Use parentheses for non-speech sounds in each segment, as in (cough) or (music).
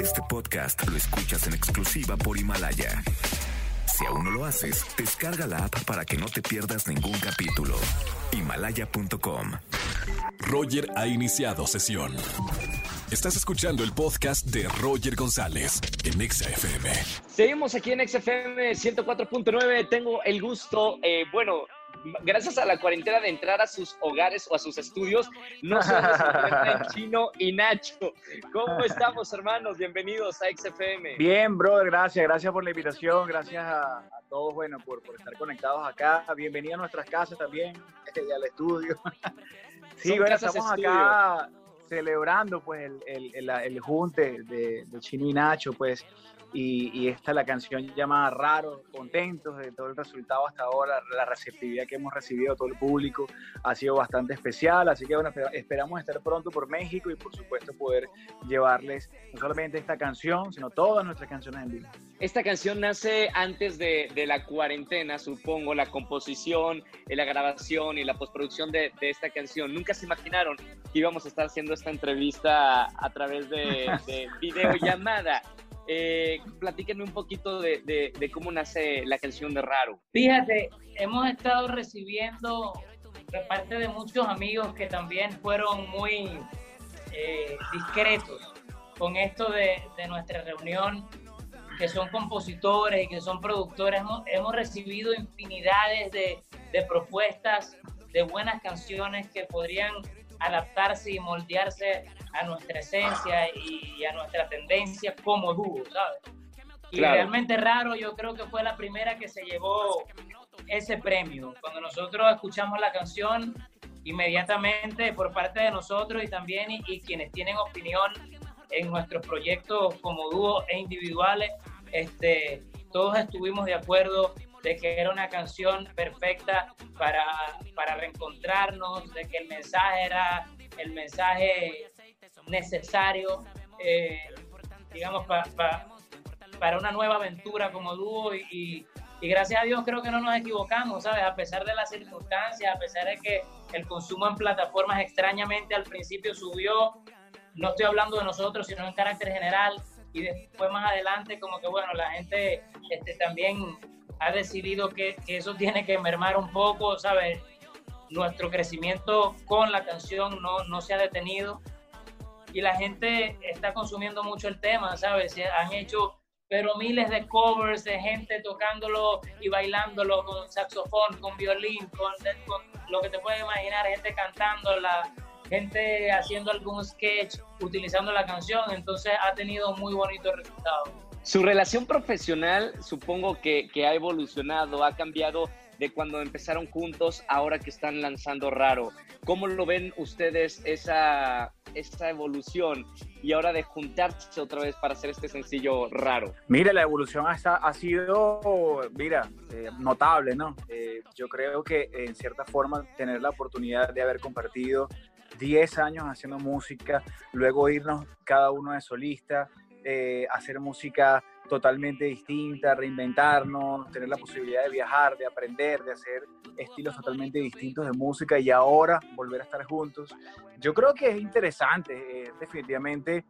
Este podcast lo escuchas en exclusiva por Himalaya. Si aún no lo haces, descarga la app para que no te pierdas ningún capítulo. Himalaya.com. Roger ha iniciado sesión. Estás escuchando el podcast de Roger González en XFM. Seguimos aquí en XFM 104.9. Tengo el gusto, eh, bueno, gracias a la cuarentena de entrar a sus hogares o a sus estudios, no solo se Chino y Nacho. ¿Cómo estamos, hermanos? Bienvenidos a XFM. Bien, brother, gracias, gracias por la invitación, gracias a, todos, bueno, por, por, estar conectados acá. Bienvenidos a nuestras casas también, (laughs) y al estudio. Sí, bueno, estamos acá celebrando pues el, el, el, junte de, de Chino y Nacho, pues y, esta la canción llamada Raro, contentos de todo el resultado hasta ahora, la receptividad que hemos recibido todo el público ha sido bastante especial, así que bueno, esperamos estar pronto por México y por supuesto poder llevarles no solamente esta canción, sino todas nuestras canciones en vivo. Esta canción nace antes de, de la cuarentena, supongo, la composición, la grabación y la postproducción de, de, esta canción. Nunca se imaginaron que íbamos a estar haciendo esta entrevista a través de, de (laughs) videollamada. Eh, platíquenme un poquito de, cómo nace la canción de Raro. Fíjate, hemos estado recibiendo de parte de muchos amigos que también fueron muy eh, discretos con esto de, nuestra reunión, que son compositores y que son productores. Hemos, recibido infinidades de, de propuestas de buenas canciones que podrían adaptarse y moldearse a nuestra esencia y a nuestra tendencia como dúo, ¿sabes? Y realmente raro, yo creo que fue la primera que se llevó ese premio. Cuando nosotros escuchamos la canción, inmediatamente por parte de nosotros y también y, quienes tienen opinión en nuestros proyectos como dúo e individuales, este, todos estuvimos de acuerdo de que era una canción perfecta para, para reencontrarnos, de que el mensaje era el mensaje necesario, eh, digamos, para una nueva aventura como dúo y, gracias a Dios creo que no nos equivocamos, ¿sabes? A pesar de las circunstancias, a pesar de que el consumo en plataformas extrañamente al principio subió, no estoy hablando de nosotros, sino en carácter general, y después más adelante como que bueno, la gente este, también ha decidido que, que eso tiene que mermar un poco, ¿sabes? Nuestro crecimiento con la canción no, no se ha detenido y la gente está consumiendo mucho el tema, ¿sabes? Han hecho pero miles de covers de gente tocándolo y bailándolo con saxofón, con violín, con, lo que te puedes imaginar, gente cantando, la gente haciendo algún sketch utilizando la canción, entonces ha tenido muy bonito resultado. Su relación profesional supongo que ha evolucionado, ha cambiado de cuando empezaron juntos, ahora que están lanzando Raro. ¿Cómo lo ven ustedes esa, esa evolución y ahora de juntarse otra vez para hacer este sencillo Raro? Mira, la evolución ha, ha sido, mira, eh, notable, ¿no? Eh, yo creo que en cierta forma tener la oportunidad de haber compartido 10 años haciendo música, luego irnos cada uno de solista, eh, hacer música totalmente distinta, reinventarnos, tener la posibilidad de viajar, de aprender, de hacer estilos totalmente distintos de música y ahora volver a estar juntos. Yo creo que es interesante, es definitivamente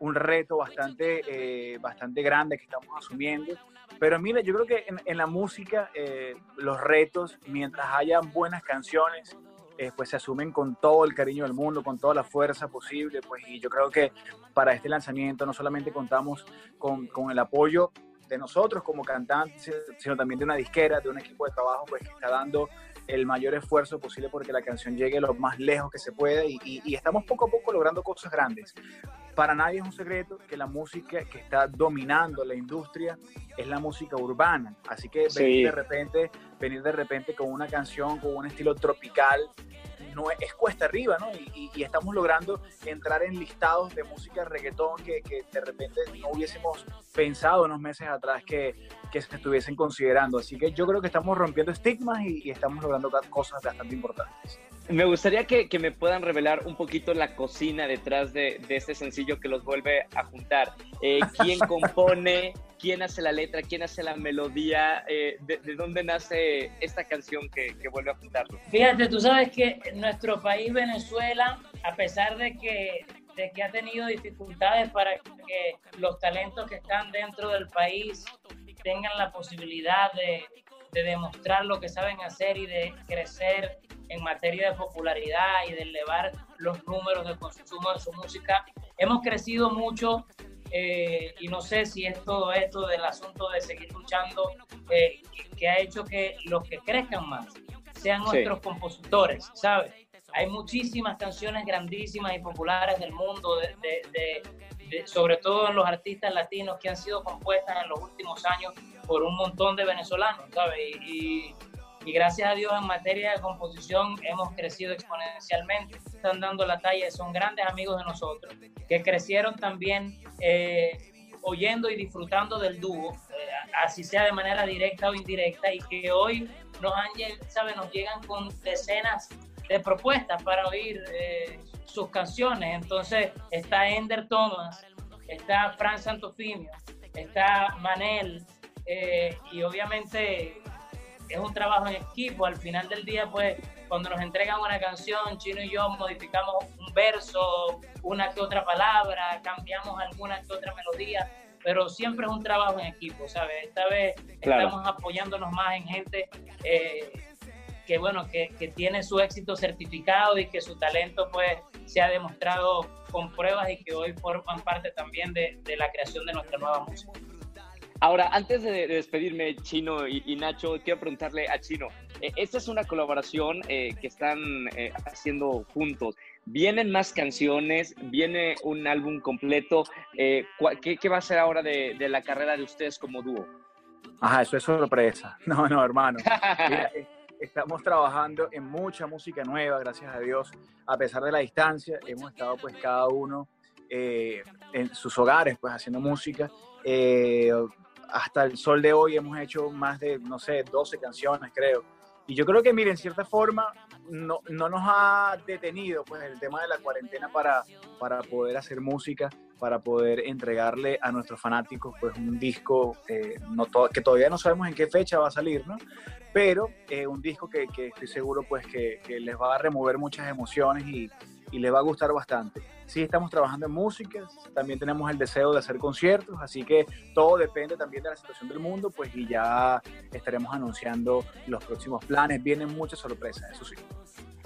un reto bastante, eh, bastante grande que estamos asumiendo. Pero mira, yo creo que en, la música eh, los retos, mientras hayan buenas canciones, eh, pues se asumen con todo el cariño del mundo, con toda la fuerza posible, pues y yo creo que para este lanzamiento no solamente contamos con, con el apoyo de nosotros como cantantes, sino también de una disquera, de un equipo de trabajo pues que está dando el mayor esfuerzo posible porque la canción llegue lo más lejos que se puede y, y, estamos poco a poco logrando cosas grandes. Para nadie es un secreto que la música que está dominando la industria es la música urbana, así que venir de repente, venir de repente con una canción con un estilo tropical no es, cuesta arriba, ¿no? Y, estamos logrando entrar en listados de música reggaetón que, que, de repente no hubiésemos pensado unos meses atrás que, que, se estuviesen considerando. Así que yo creo que estamos rompiendo estigmas y, estamos logrando cosas bastante importantes. Me gustaría que, que, me puedan revelar un poquito la cocina detrás de, de este sencillo que los vuelve a juntar. Eh, ¿Quién (laughs) compone? quién hace la letra, quién hace la melodía, eh, de, dónde nace esta canción que, vuelve a juntarlo. Fíjate, tú sabes que nuestro país, Venezuela, a pesar de que de que ha tenido dificultades para que los talentos que están dentro del país tengan la posibilidad de, de demostrar lo que saben hacer y de crecer en materia de popularidad y de elevar los números de consumo de su música. Hemos crecido mucho eh, y no sé si es todo esto del asunto de seguir luchando eh, que, ha hecho que los que crezcan más sean nuestros compositores, ¿sabes? Hay muchísimas canciones grandísimas y populares del mundo, de, sobre todo en los artistas latinos que han sido compuestas en los últimos años por un montón de venezolanos, ¿sabes? Y, y gracias a Dios en materia de composición hemos crecido exponencialmente, están dando la talla, son grandes amigos de nosotros, que crecieron también eh, oyendo y disfrutando del dúo, eh, así sea de manera directa o indirecta, y que hoy nos, han, ¿sabe? nos llegan con decenas de propuestas para oír eh, sus canciones. Entonces está Ender Thomas, está Fran Santofimio, está Manel, y obviamente es un trabajo en equipo. Al final del día, pues, cuando nos entregan una canción, Chino y yo modificamos un verso, una que otra palabra, cambiamos alguna que otra melodía, pero siempre es un trabajo en equipo, ¿sabes? Esta vez estamos apoyándonos más en gente eh, que, bueno, que, que, tiene su éxito certificado y que su talento, pues, se ha demostrado con pruebas y que hoy forman parte también de, de la creación de nuestra nueva música. Ahora, antes de, despedirme, Chino y, Nacho, quiero preguntarle a Chino, eh, esta es una colaboración eh, que están eh, haciendo juntos. ¿Vienen más canciones? ¿Viene un álbum completo? ¿qué, va a ser ahora de, la carrera de ustedes como dúo? Ajá, eso es sorpresa. (laughs) No, no, hermano. (laughs) estamos trabajando en mucha música nueva, gracias a Dios. A pesar de la distancia, hemos estado pues cada uno en sus hogares pues haciendo música hasta el sol de hoy hemos hecho más de, no sé, 12 canciones, creo. Y yo creo que, miren, en cierta forma, no, no, nos ha detenido pues, el tema de la cuarentena para, para poder hacer música, para poder entregarle a nuestros fanáticos pues, un disco eh, no que todavía no sabemos en qué fecha va a salir, ¿no? Pero eh, un disco que, que, estoy seguro pues, que, que les va a remover muchas emociones y, y les va a gustar bastante. Sí, estamos trabajando en música, también tenemos el deseo de hacer conciertos, así que todo depende también de la situación del mundo, pues y ya estaremos anunciando los próximos planes. Vienen muchas sorpresas, eso sí.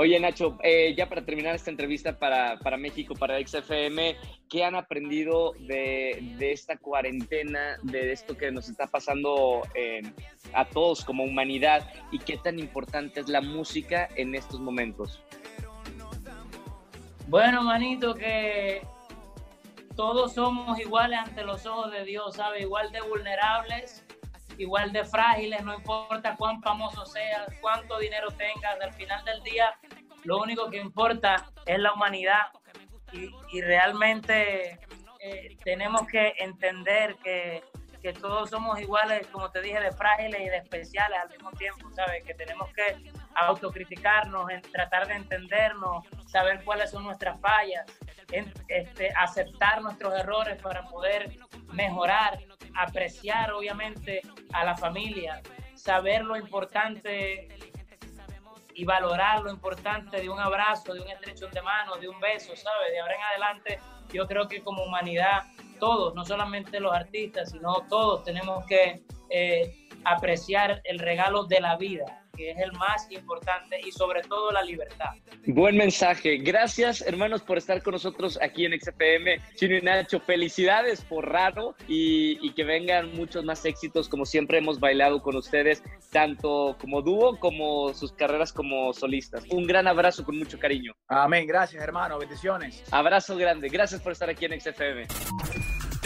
Oye, Nacho, eh, ya para terminar esta entrevista para, para, México, para XFM, ¿qué han aprendido de, de esta cuarentena, de esto que nos está pasando eh, a todos como humanidad y qué tan importante es la música en estos momentos? Bueno, manito, que todos somos iguales ante los ojos de Dios, ¿sabes? Igual de vulnerables, igual de frágiles, no importa cuán famoso seas, cuánto dinero tengas, al final del día lo único que importa es la humanidad y, realmente eh, tenemos que entender que, que todos somos iguales, como te dije, de frágiles y de especiales al mismo tiempo, ¿sabes? Que tenemos que autocriticarnos, en tratar de entendernos, saber cuáles son nuestras fallas, este, aceptar nuestros errores para poder mejorar, apreciar obviamente a la familia, saber lo importante y valorar lo importante de un abrazo, de un estrecho de mano, de un beso, ¿sabes? De ahora en adelante, yo creo que como humanidad, todos, no solamente los artistas, sino todos tenemos que eh, apreciar el regalo de la vida que es el más importante y sobre todo la libertad. Buen mensaje. Gracias, hermanos, por estar con nosotros aquí en XPM. Chino y Nacho, felicidades por Raro y, y que vengan muchos más éxitos, como siempre hemos bailado con ustedes, tanto como dúo como sus carreras como solistas. Un gran abrazo con mucho cariño. Amén. Gracias, hermano. Bendiciones. Abrazo grande. Gracias por estar aquí en XFM.